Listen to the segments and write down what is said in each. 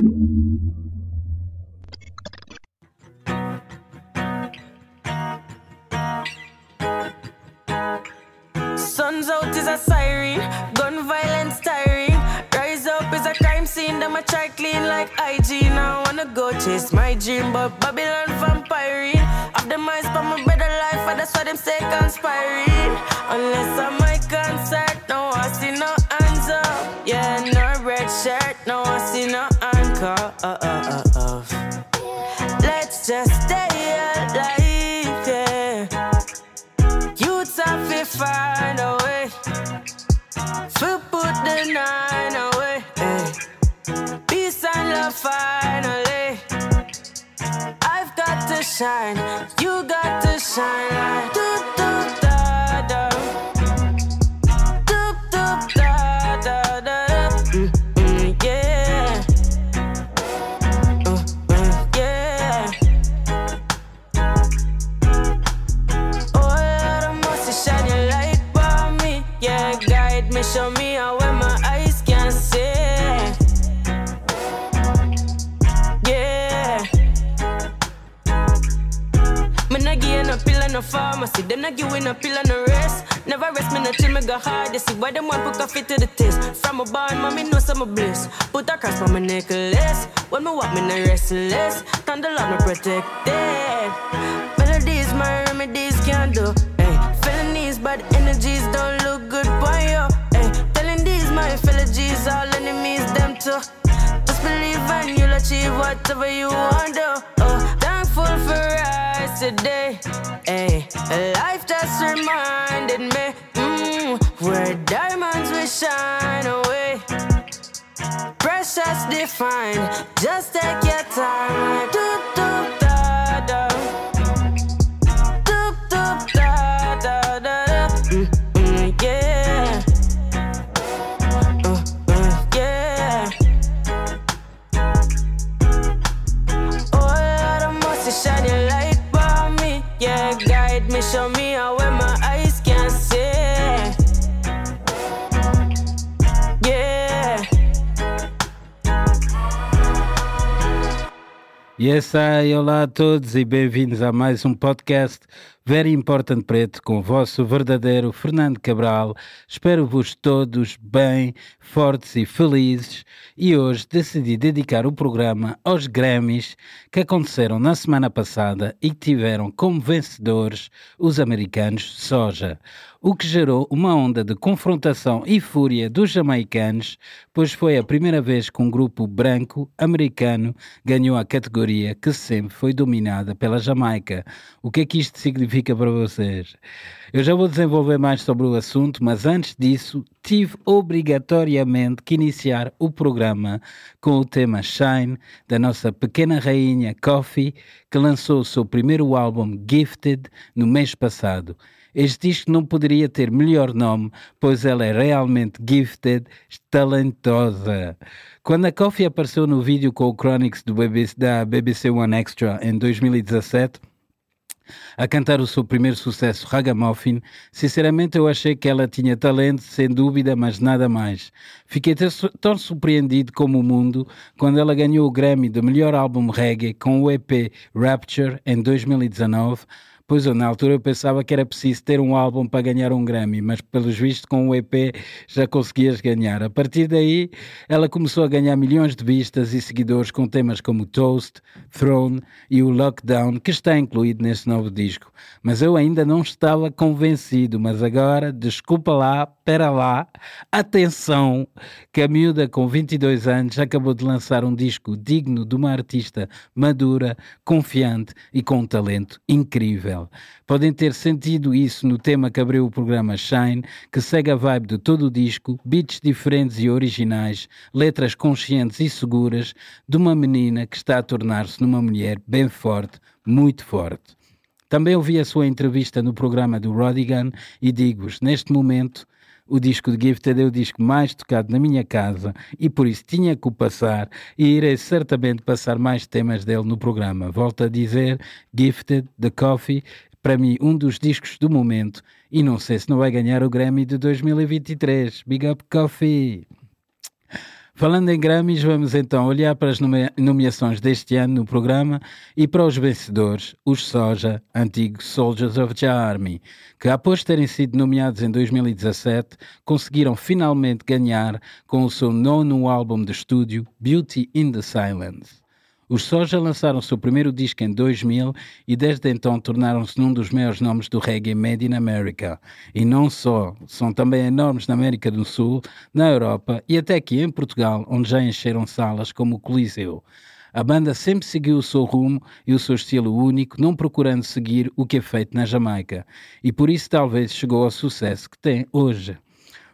Sun's out is a siren, gun violence tiring. Rise up is a crime scene, them a try clean like IG. Now I wanna go chase my dream, but Babylon vampiring. Of the minds for my better life, and that's why them say conspiring. Unless I'm my concert, no I see no hands up. Yeah, no red shirt, no I see no Let's just stay alive, yeah. Youths have to find a way to put the nine away. eh. Peace and love finally. I've got to shine, you got to shine no pill and no rest. Never rest me until me go hard. You see why them want put coffee to the taste. From a barn, mommy know some bliss. Put a cross on my necklace. When me walk, me no restless. Thunder love me protected. Melodies, my remedies can't do. Hey, felonies, bad energies don't look good for you. Hey, telling these my fellow G's, all enemies, them too. Just believe and you'll achieve whatever you want to. Oh, thankful for us today. Hey, life just reminded me mm, where diamonds will shine away. Precious defined, just take your time. Do, do, Yes, I, olá a todos e bem-vindos a mais um podcast Very Important Preto com o vosso verdadeiro Fernando Cabral. Espero-vos todos bem, fortes e felizes e hoje decidi dedicar o programa aos Grammys que aconteceram na semana passada e que tiveram como vencedores os americanos Soja, o que gerou uma onda de confrontação e fúria dos jamaicanos, pois foi a primeira vez que um grupo branco americano ganhou a categoria que sempre foi dominada pela Jamaica. O que é que isto significa para vocês? Eu já vou desenvolver mais sobre o assunto, mas antes disso, tive obrigatoriamente que iniciar o programa com o tema Shine da nossa pequena rainha Coffee, que lançou o seu primeiro álbum Gifted no mês passado. Este disco não poderia ter melhor nome, pois ela é realmente gifted, talentosa. Quando a Coffee apareceu no vídeo com o Chronix do BBC, da BBC One Extra em 2017, a cantar o seu primeiro sucesso, Ragamuffin, sinceramente eu achei que ela tinha talento, sem dúvida, mas nada mais. Fiquei tão surpreendido como o mundo quando ela ganhou o Grammy de melhor álbum reggae com o EP Rapture em 2019, Pois eu, na altura eu pensava que era preciso ter um álbum para ganhar um Grammy, mas pelos vistos com o EP já conseguias ganhar. A partir daí, ela começou a ganhar milhões de vistas e seguidores com temas como Toast, Throne e o Lockdown, que está incluído neste novo disco. Mas eu ainda não estava convencido, mas agora, desculpa lá, pera lá, atenção, que a miúda com 22 anos acabou de lançar um disco digno de uma artista madura, confiante e com um talento incrível. Podem ter sentido isso no tema que abriu o programa Shine, que segue a vibe de todo o disco, beats diferentes e originais, letras conscientes e seguras de uma menina que está a tornar-se numa mulher bem forte, muito forte. Também ouvi a sua entrevista no programa do Rodigan e digo-vos, neste momento, o disco de Gifted é o disco mais tocado na minha casa e por isso tinha que o passar e irei certamente passar mais temas dele no programa. Volto a dizer, Gifted, The Coffee, para mim um dos discos do momento e não sei se não vai ganhar o Grammy de 2023. Big Up Coffee! Falando em Grammys, vamos então olhar para as nomeações deste ano no programa e para os vencedores, os Soja, antigos Soldiers of the Army, que após terem sido nomeados em 2017, conseguiram finalmente ganhar com o seu nono álbum de estúdio, Beauty in the Silence. Os Soja lançaram seu primeiro disco em 2000 e desde então tornaram-se num dos maiores nomes do reggae made in America. E não só, são também enormes na América do Sul, na Europa e até aqui em Portugal, onde já encheram salas como o Coliseu. A banda sempre seguiu o seu rumo e o seu estilo único, não procurando seguir o que é feito na Jamaica, e por isso talvez chegou ao sucesso que tem hoje.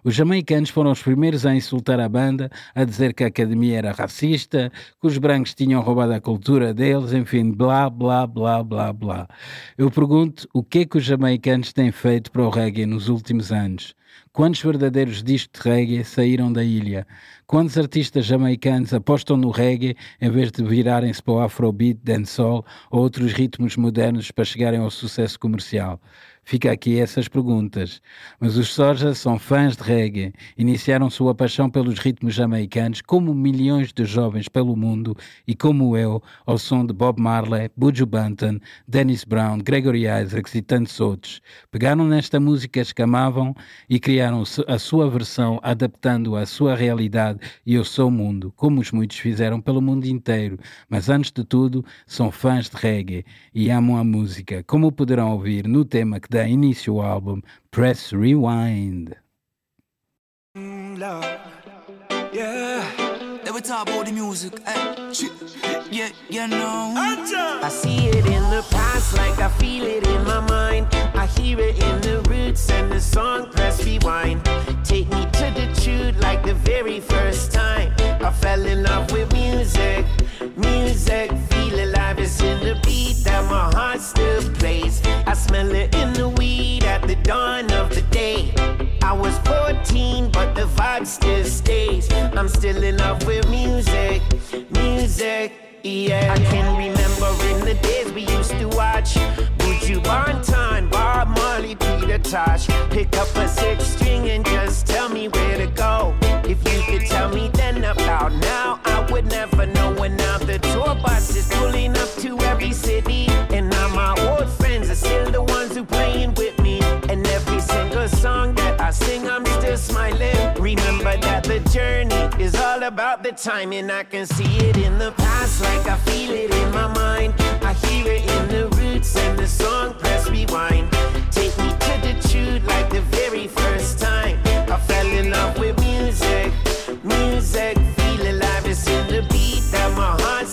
Os jamaicanos foram os primeiros a insultar a banda, a dizer que a academia era racista, que os brancos tinham roubado a cultura deles, enfim, blá, blá, blá, blá, blá. Eu pergunto o que é que os jamaicanos têm feito para o reggae nos últimos anos? Quantos verdadeiros discos de reggae saíram da ilha? Quantos artistas jamaicanos apostam no reggae em vez de virarem-se para o afrobeat, dancehall ou outros ritmos modernos para chegarem ao sucesso comercial? Fica aqui essas perguntas. Mas os Soja são fãs de reggae. Iniciaram sua paixão pelos ritmos jamaicanos, como milhões de jovens pelo mundo e como eu, ao som de Bob Marley, Buju Banton, Dennis Brown, Gregory Isaacs e tantos outros. Pegaram nesta música que amavam e criaram a sua versão, adaptando-a à sua realidade e ao seu mundo, como os muitos fizeram pelo mundo inteiro. Mas antes de tudo, são fãs de reggae e amam a música, como poderão ouvir no tema que dá initial álbum Press Rewind. Yeah, they were talk about the music. Eh, yeah, you know. I see it in the past, like I feel it in my mind. I hear it in the roots and the song Press Rewind. Take me to the truth, like the very first time. I fell in love with music, music, feel alive. It's in the beat that my heart still plays. I smell it in the weed at the dawn of the day. I was 14, but the vibe still stays. I'm still in love with music, music. Yeah, I can remember in the days we used to watch Pick up a six string and just about the timing. I can see it in the past, like I feel it in my mind. I hear it in the roots and the song press rewind. Take me to the truth, like the very first time. I fell in love with music, music, feel alive. It's in the beat that my heart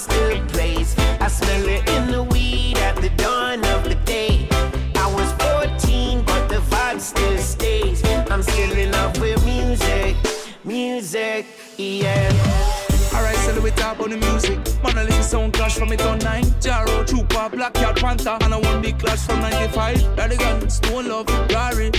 it on 9. Jaro, Chupa, Black Cat, Panther. And I want big clash from 95. Radigan, Stone Love, Gary.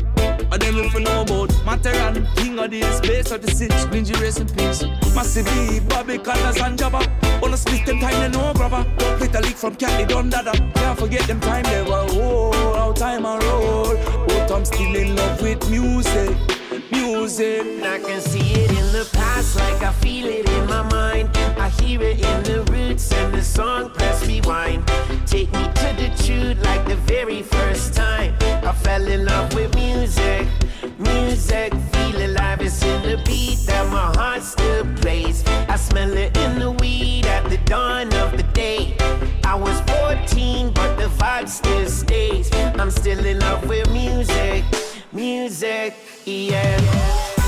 And then we know about Materan, King of this, Base of the Six, Ninja Race in Peace. Massive B, Bobby, Colors, and Jabba. Wanna split them time, they know, brother. Hit a leak from Cali, Don Dada. Can't forget them time, they were, oh, how time I roll. Oh, but I'm still in love with music. Music. I can see it in the past, like I feel it in my mind. I hear it in the roots and the song press rewind. Take me to the truth, like the very first time. I fell in love with music, music, feel alive. It's in the beat that my heart still plays. I smell it in the weed at the dawn of the day. I was 14, but the vibe still stays. I'm still in love with music, music, yeah.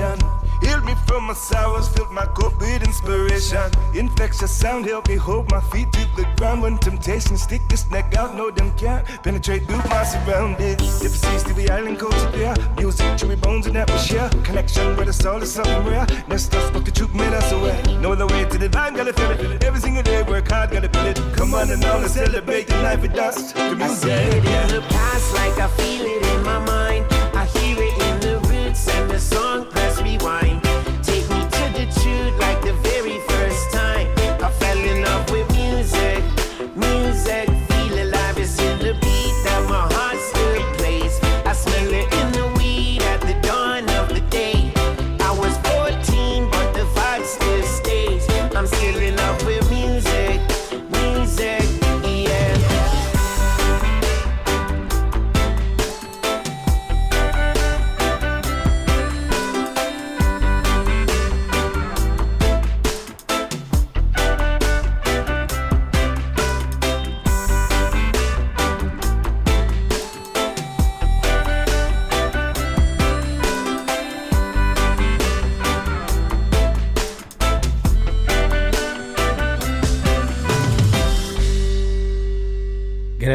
Healed me from my sorrows, filled my cup with inspiration. Infectious sound helped me hold my feet to the ground when temptation stick its neck out. No, them can't penetrate through my surroundings. If it seems to be island coast there, music, chewy bones in atmosphere. Connection with the soul is something rare. Next us, but the truth made us aware. No other way to the divine, gotta feel it. Every single day, work hard, gotta feel it. Come on and on, let's celebrate the life with us. The music, I yeah. in the past, like I feel it in my mind. I hear it in the roots and the songs.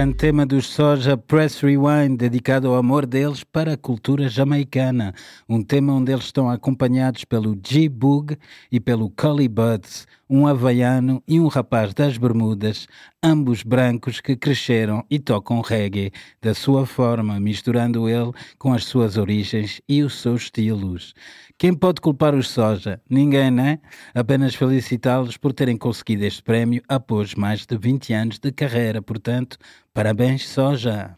Grande tema dos Soja Press Rewind, dedicado ao amor deles para a cultura jamaicana. Um tema onde eles estão acompanhados pelo G-Boog e pelo Cully Buds, um havaiano e um rapaz das Bermudas, ambos brancos que cresceram e tocam reggae da sua forma, misturando ele com as suas origens e os seus estilos. Quem pode culpar os Soja? Ninguém, né? Apenas felicitá-los por terem conseguido este prémio após mais de 20 anos de carreira. Portanto, parabéns, Soja!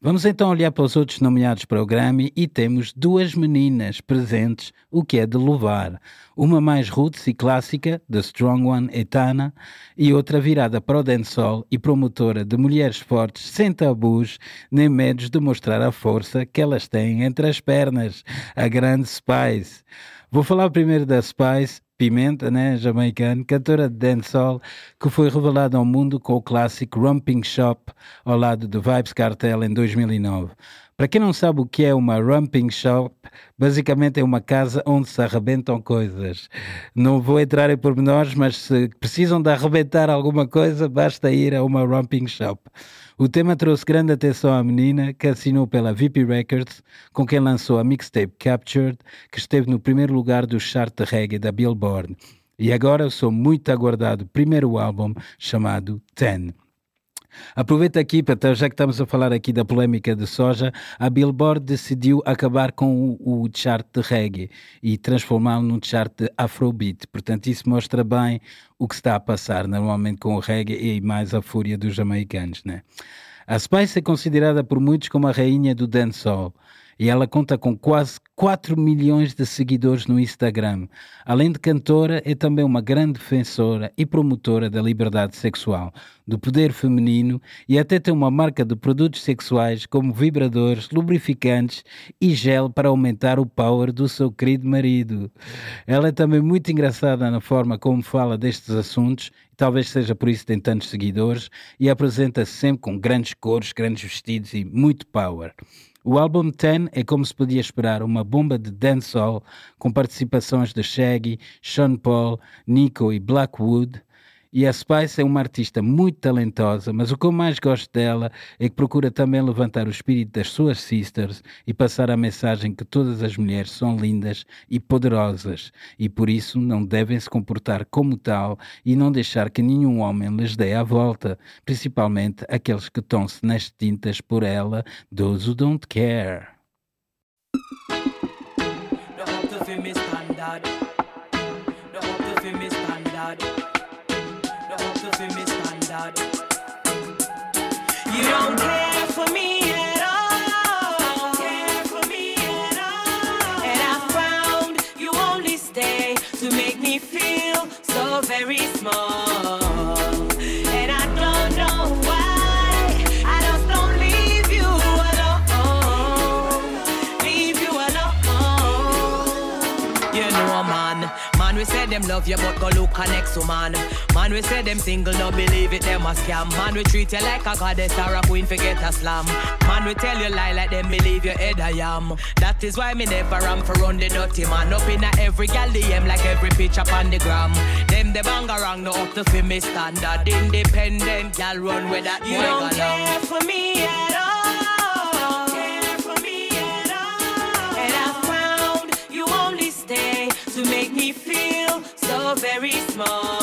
Vamos então olhar para os outros nomeados para o Grammy e temos duas meninas presentes, o que é de louvar. Uma mais roots e clássica, The Strong One Etana, e outra virada para o dancehall e promotora de mulheres fortes, sem tabus, nem medos de mostrar a força que elas têm entre as pernas, a grande Spice. Vou falar primeiro da Spice, Pimenta, né, jamaicano, cantora de dancehall, que foi revelada ao mundo com o clássico Rumping Shop ao lado do Vibes Cartel em 2009. Para quem não sabe o que é uma Rumping Shop, basicamente é uma casa onde se arrebentam coisas. Não vou entrar em pormenores, mas se precisam de arrebentar alguma coisa, basta ir a uma Rumping Shop. O tema trouxe grande atenção à menina, que assinou pela VP Records, com quem lançou a mixtape Captured, que esteve no primeiro lugar do chart de reggae da Billboard. E agora o seu muito aguardado primeiro álbum, chamado Ten. Aproveito aqui, para, já que estamos a falar aqui da polêmica de soja, a Billboard decidiu acabar com o, o chart de reggae e transformá-lo num chart de afrobeat. Portanto, isso mostra bem o que está a passar normalmente com o reggae e mais a fúria dos jamaicanos, né? A Spice é considerada por muitos como a rainha do dancehall e ela conta com quase 4 milhões de seguidores no Instagram. Além de cantora, é também uma grande defensora e promotora da liberdade sexual, do poder feminino e até tem uma marca de produtos sexuais como vibradores, lubrificantes e gel para aumentar o power do seu querido marido. Ela é também muito engraçada na forma como fala destes assuntos talvez seja por isso que tem tantos seguidores, e apresenta-se sempre com grandes cores, grandes vestidos e muito power. O álbum Ten é como se podia esperar, uma bomba de dancehall com participações de Shaggy, Sean Paul, Nico e Blackwood. E a Spice é uma artista muito talentosa, mas o que eu mais gosto dela é que procura também levantar o espírito das suas sisters e passar a mensagem que todas as mulheres são lindas e poderosas e por isso não devem se comportar como tal e não deixar que nenhum homem lhes dê a volta, principalmente aqueles que estão-se nas tintas por ela, those who don't care. fi me them love you, but go look a next woman. Man, we say them single, no believe it, them a scam. Man, we treat you like a goddess or a queen, forget a slam. Man, we tell you lie like them believe your head I am. That is why me never am for run the dirty man. Up in a every gal DM like every picture on the gram. Them the bang around, no up to fi me standard. Independent gal run with that you don't care for me at all. So very small.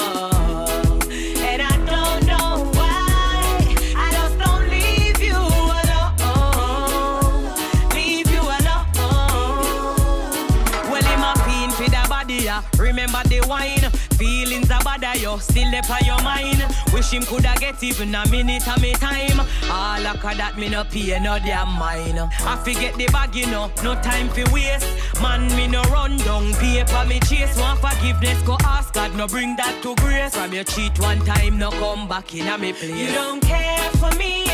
There on your mind. Wish him coulda get even a minute of me time. All of that me no pay no damn mine. I forget the bag, you know, no time for waste. Man, me no run down paper, me chase one forgiveness. Go ask God, no bring that to grace. From your cheat one time, no come back in a me place. You don't care for me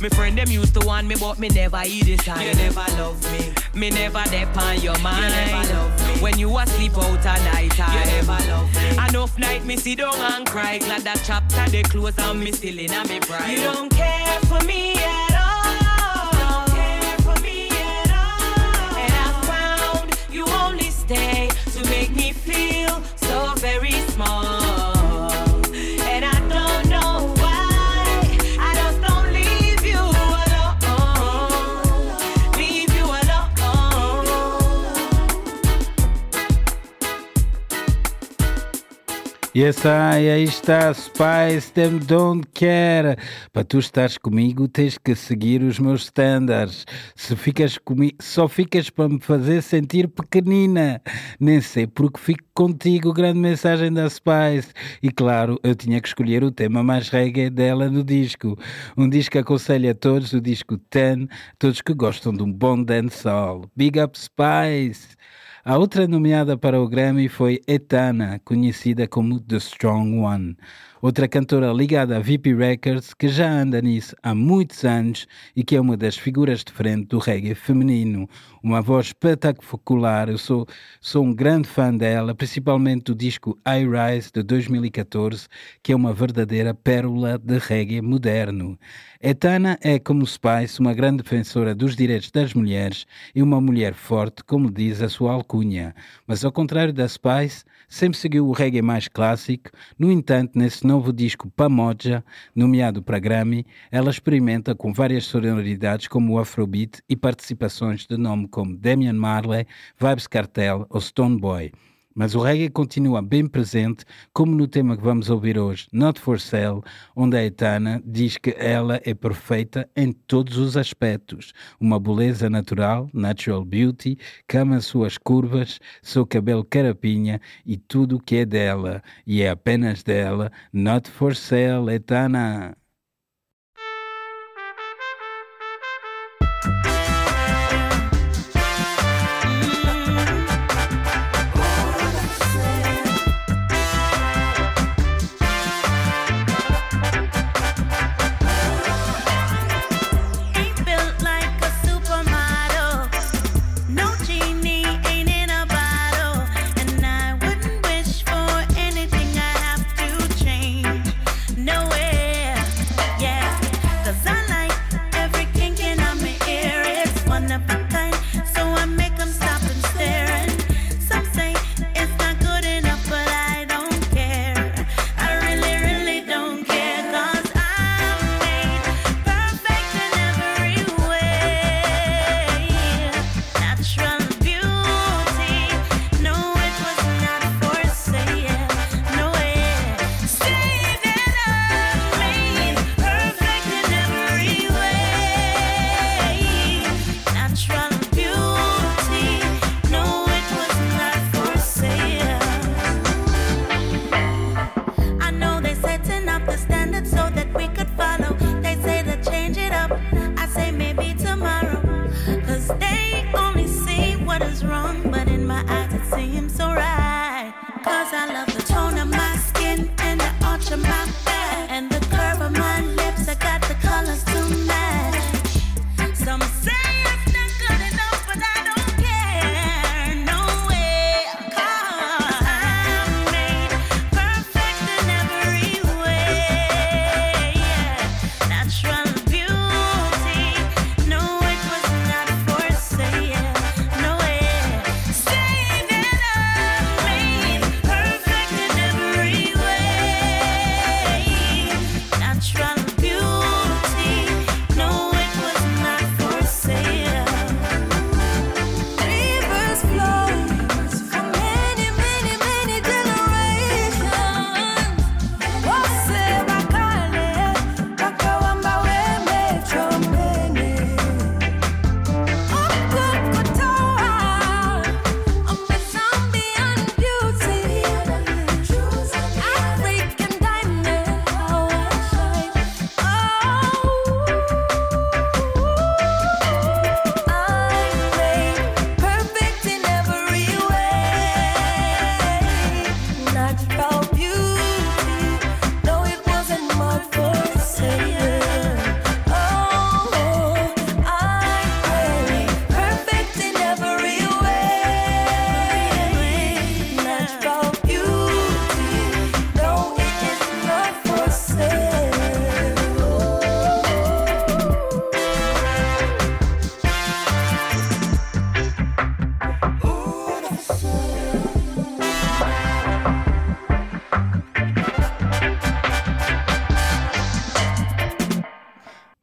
Me friend them used to want me, but me never eat this time. You never love me. Me never dep on your mind. You never love me. When you asleep out at night time. You never love me. Enough night me sit down and cry. Glad that chapter they close and me still in a me pride. You don't care for me at Yes, ai, aí está, Spice, them don't care. Para tu estares comigo, tens que seguir os meus standards. Se ficas comigo, só ficas para me fazer sentir pequenina. Nem sei porque fico contigo, grande mensagem da Spice. E claro, eu tinha que escolher o tema mais reggae dela no disco. Um disco que aconselho a todos, o disco 10, todos que gostam de um bom dancehall. Big up Spice! A outra nomeada para o Grammy foi Etana, conhecida como The Strong One, outra cantora ligada à VP Records que já anda nisso há muitos anos e que é uma das figuras de frente do reggae feminino. Uma voz espetacular, eu sou, sou um grande fã dela, principalmente do disco I Rise de 2014, que é uma verdadeira pérola de reggae moderno. Etana é, como Spice, uma grande defensora dos direitos das mulheres e uma mulher forte, como diz a sua alcunha. Mas ao contrário da Spice, sempre seguiu o reggae mais clássico. No entanto, nesse novo disco Pamoja, nomeado para Grammy, ela experimenta com várias sonoridades como o Afrobeat e participações de nome como Damian Marley, Vibes Cartel ou Stone Boy. Mas o reggae continua bem presente, como no tema que vamos ouvir hoje, Not For Sale, onde a Etana diz que ela é perfeita em todos os aspectos. Uma beleza natural, natural beauty, que ama suas curvas, seu cabelo carapinha e tudo o que é dela. E é apenas dela. Not For Sale, Etana.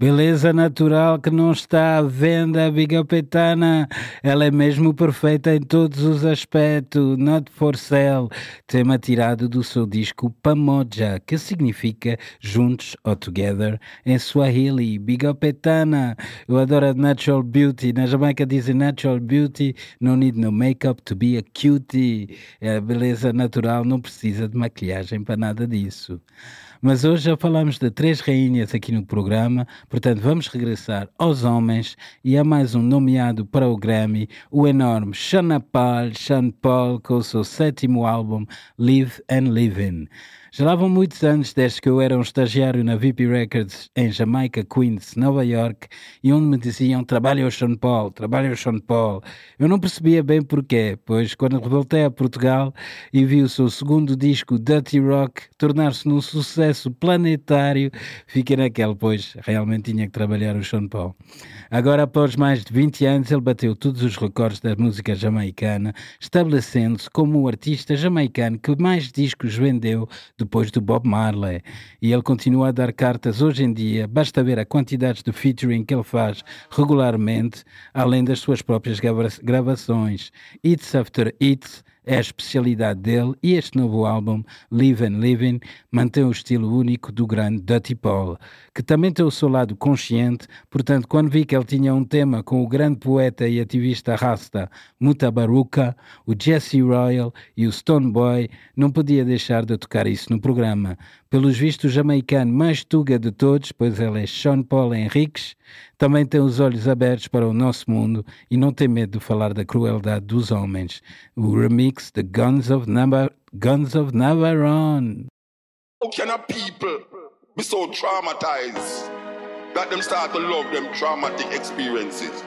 Beleza natural que não está à venda, Biga Petana. Ela é mesmo perfeita em todos os aspectos. Not for sale. Tema tirado do seu disco Pamoja, que significa juntos ou together em Swahili. Biga Petana. Eu adoro a Natural Beauty. Na Jamaica dizem Natural Beauty. No need no makeup to be a cutie. É a beleza natural, não precisa de maquilhagem para nada disso. Mas hoje já falamos de três rainhas aqui no programa, portanto vamos regressar aos homens e há mais um nomeado para o Grammy, o enorme Sean Paul, Sean Paul com o seu sétimo álbum Live and Living. Já lá vão muitos anos desde que eu era um estagiário na VIP Records em Jamaica, Queens, Nova York, e onde me diziam trabalha o Sean Paul, trabalha o Sean Paul. Eu não percebia bem porquê, pois quando voltei a Portugal e vi o seu segundo disco, Dirty Rock, tornar-se num sucesso planetário, fiquei naquele, pois realmente tinha que trabalhar o Sean Paul. Agora, após mais de 20 anos, ele bateu todos os recordes da música jamaicana, estabelecendo-se como o artista jamaicano que mais discos vendeu depois do Bob Marley. E ele continua a dar cartas hoje em dia, basta ver a quantidade de featuring que ele faz regularmente, além das suas próprias grava gravações. Hits After Hits é a especialidade dele e este novo álbum, Live and Living, mantém o estilo único do grande Dirty Paul, que também tem o seu lado consciente, portanto, quando vi que ele tinha um tema com o grande poeta e ativista rasta Mutabaruka, o Jesse Royal e o Stone Boy, não podia deixar de tocar isso no programa. Pelos vistos, o jamaicano mais tuga de todos, pois ele é Sean Paul Henriques, também tem os olhos abertos para o nosso mundo e não tem medo de falar da crueldade dos homens. O remix de Guns of, Nava Guns of Navarone. How can a people be so traumatized that them start to love them traumatic experiences?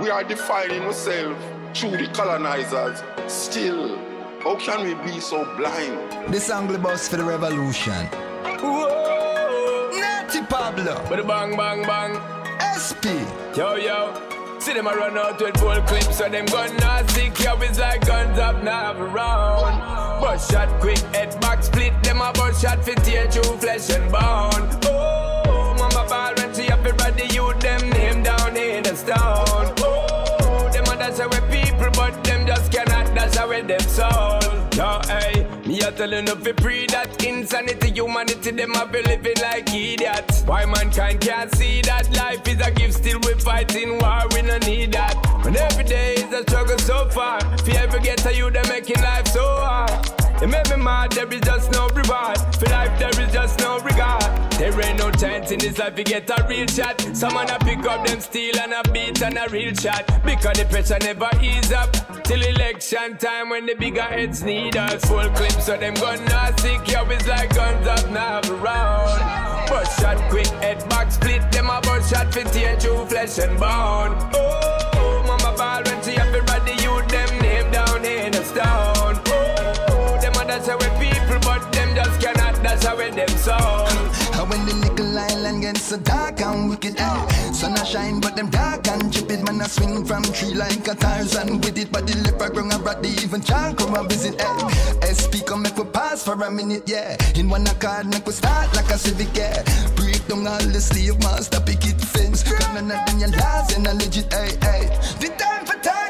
We are defining ourselves through the colonizers. Still, how can we be so blind? This angle bus for the revolution. Whoa. Natty Pablo, But the bang, bang, bang. SP. Yo, yo. See them a run out with full clips, so them gun not sick. Yo, it's like guns up now around. Bust shot quick, head back split. Them a bust shot fit tear through flesh and bone. Telling you fi pre that insanity, humanity, them a be living like idiots. Why mankind can't see that life is a gift, still we fighting war, we no need that. And every day is a struggle so far. If you ever get to you, they making life so hard. It make me mad, there is just no reward. For life, there is just no regard. There ain't no chance in this life, you get a real shot. Someone a pick up them steel and a beat and a real shot. Because the pressure never ease up. Till election time when the bigger heads need us. Full clips, so them gun not. Yo, it's like guns up now around. Bust shot quick, head back split. Them a bust shot fit tear through flesh and bone. Oh, mama ball when she have it ready, you them name down in the stone. Gets so dark and wicked, eh? Sun a shine, but them dark and chipid. Man, I swing from tree like a Tarzan with it. But the leopard ground a brought the even chunk come a visit, eh? SP come make we pass for a minute, yeah. In one accord, make we start like a civic, yeah. Break down all the slave master picket fence. Cause none of them your laws and a legit, eh, eh. The time for talking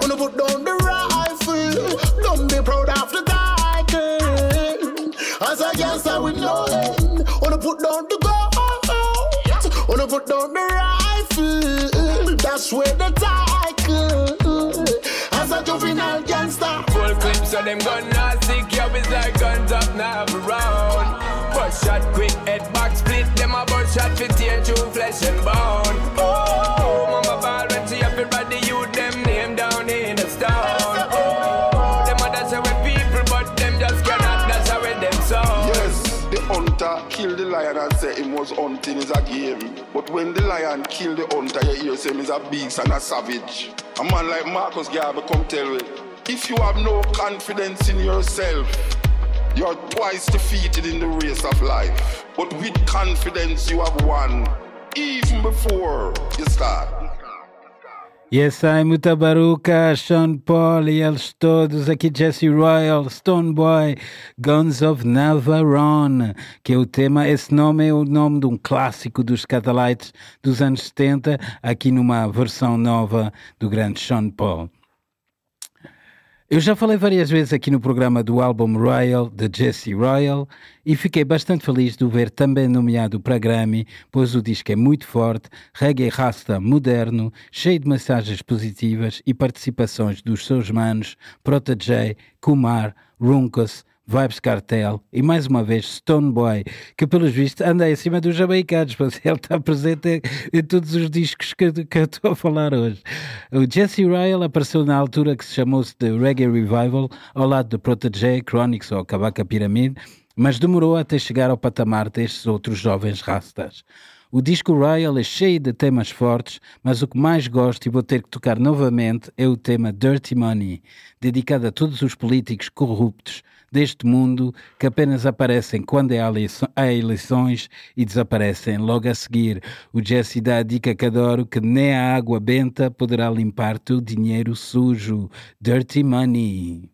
wanna put down the rifle. Don't be proud of the title. As a gangster with no end, wanna put down the ghost, wanna put down the rifle. That's where the title. As a juvenile gangster. Full clips of them gun nasty, yeah, it's like guns up now around. Bust shot quick, head back split, them a bust shot fit tear through flesh and bone. Him hunting is a game. But when the lion kill the hunter, you hear him is a beast and a savage. A man like Marcus Garvey come tell you, if you have no confidence in yourself, you're twice defeated in the race of life. But with confidence you have won, even before you start. Yes, ai, muita baruca, Sean Paul e eles todos, aqui Jesse Royal, Stoneboy, Guns of Navarone, que é o tema, esse nome é o nome de um clássico dos Catalites dos anos 70, aqui numa versão nova do grande Sean Paul. Eu já falei várias vezes aqui no programa do álbum Royal, de Jesse Royal, e fiquei bastante feliz de o ver também nomeado para Grammy, pois o disco é muito forte, reggae rasta moderno, cheio de mensagens positivas e participações dos seus manos Protege, Kumar, Runcus, Vibes Cartel e mais uma vez Stone Boy, que pelos vistos anda em cima dos jamaicanos, pois ele está presente em, todos os discos que, que eu estou a falar hoje. O Jesse Ryle apareceu na altura que se chamou-se de Reggae Revival, ao lado de Protege, Chronix ou Kabaka Pyramid, mas demorou até chegar ao patamar destes outros jovens rastas. O disco Royal é cheio de temas fortes, mas o que mais gosto e vou ter que tocar novamente é o tema Dirty Money, dedicado a todos os políticos corruptos deste mundo que apenas aparecem quando há eleições e desaparecem logo a seguir. O Jesse dá a dica que adoro que nem a água benta poderá limpar teu dinheiro sujo. Dirty Money.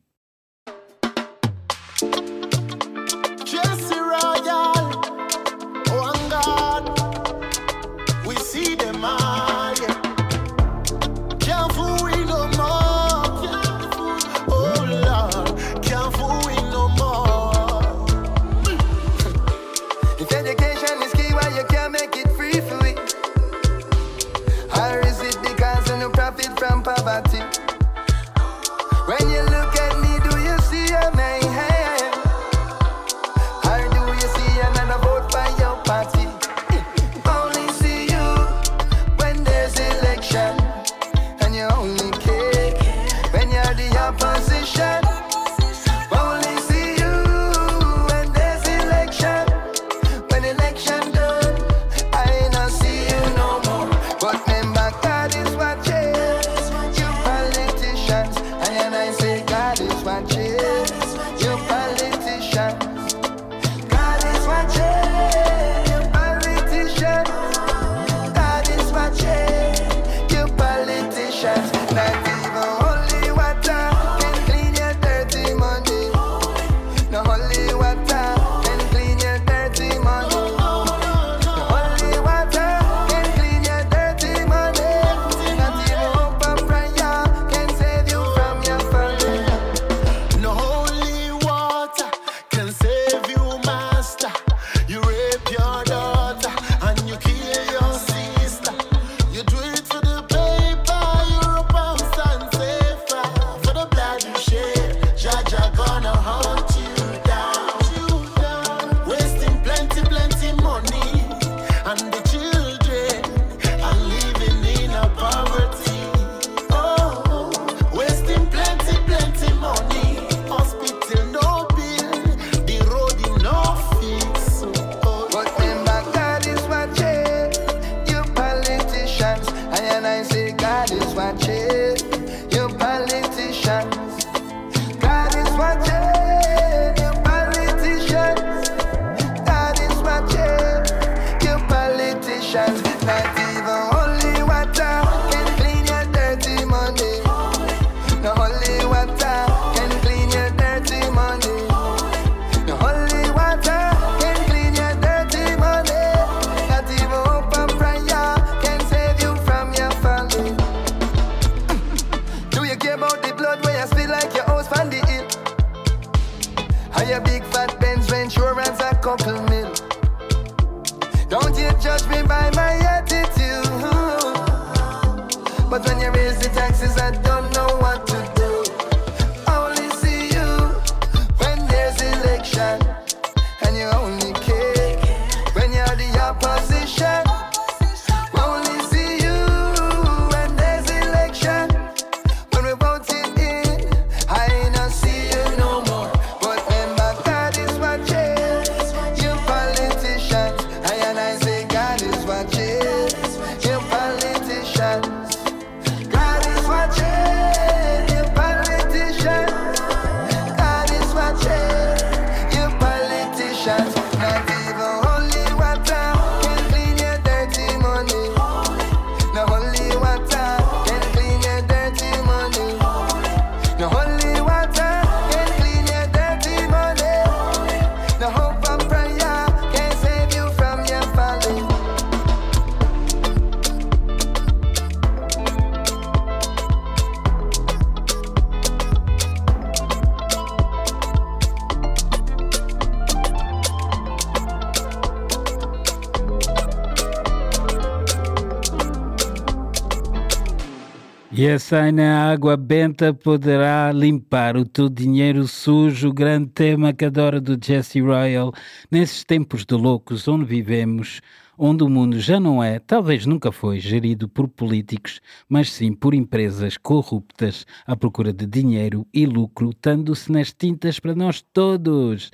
E essa na água benta poderá limpar o teu dinheiro sujo, o grande tema que adora do Jesse Royal, nesses tempos de loucos onde vivemos, onde o mundo já não é, talvez nunca foi, gerido por políticos, mas sim por empresas corruptas à procura de dinheiro e lucro, tando-se nas tintas para nós todos.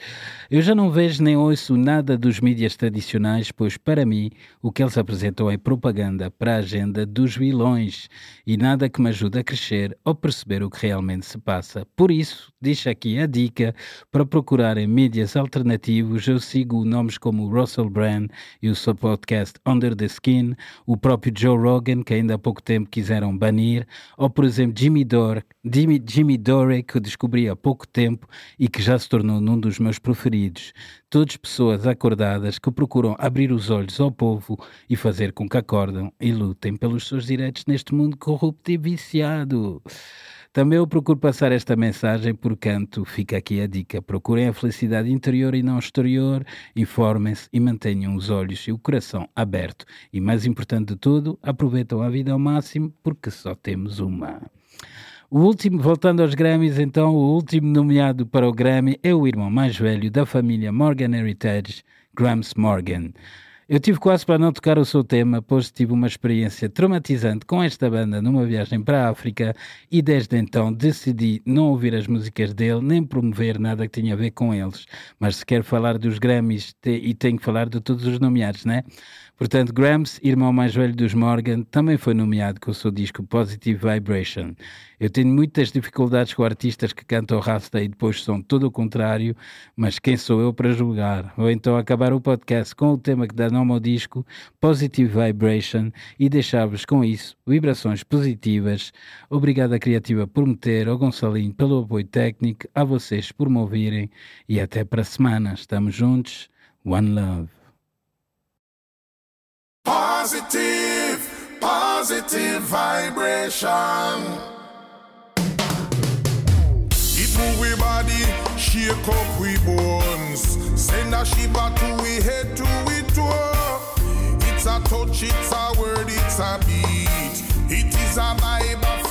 Eu já não vejo nem ouço nada dos mídias tradicionais, pois para mim o que eles apresentam é propaganda para a agenda dos vilões e nada que me ajude a crescer ou perceber o que realmente se passa. Por isso, deixo aqui a dica para procurarem mídias alternativos. Eu sigo nomes como Russell Brand e o seu podcast Under the Skin, o próprio Joe Rogan, que ainda há pouco tempo quiseram banir, ou por exemplo Jimmy Dore, Jimmy, Jimmy Dore, que eu descobri há pouco tempo e que já se tornou num dos meus preferidos. Todas pessoas acordadas que procuram abrir os olhos ao povo e fazer com que acordam e lutem pelos seus direitos neste mundo corrupto e viciado. Também eu procuro passar esta mensagem por canto, fica aqui a dica. Procurem a felicidade interior e não exterior, informem-se e mantenham os olhos e o coração aberto. E mais importante de tudo, aproveitam a vida ao máximo porque só temos uma. O último, voltando aos Grammys, então, o último nomeado para o Grammy é o irmão mais velho da família Morgan Heritage, Grams Morgan. Eu tive quase para não tocar o seu tema, pois tive uma experiência traumatizante com esta banda numa viagem para a África e desde então decidi não ouvir as músicas dele nem promover nada que tinha a ver com eles. Mas se quer falar dos Grammys te, e tenho que falar de todos os nomeados, né? Portanto, Grams, irmão mais velho dos Morgan, também foi nomeado com o seu disco Positive Vibration. Eu tenho muitas dificuldades com artistas que cantam rasta e depois são todo o contrário, mas quem sou eu para julgar? Vou então acabar o podcast com o tema que dá nome ao disco, Positive Vibration, e deixar-vos com isso vibrações positivas. Obrigado à Criativa por me ter, ao Gonçalinho pelo apoio técnico, a vocês por me ouvirem e até para a semana. Estamos juntos. One Love. Positive, positive vibration. Move we body, shake up we bones. Send a shiver to we head to we toe. It's a touch, it's a word, it's a beat. It is a vibe,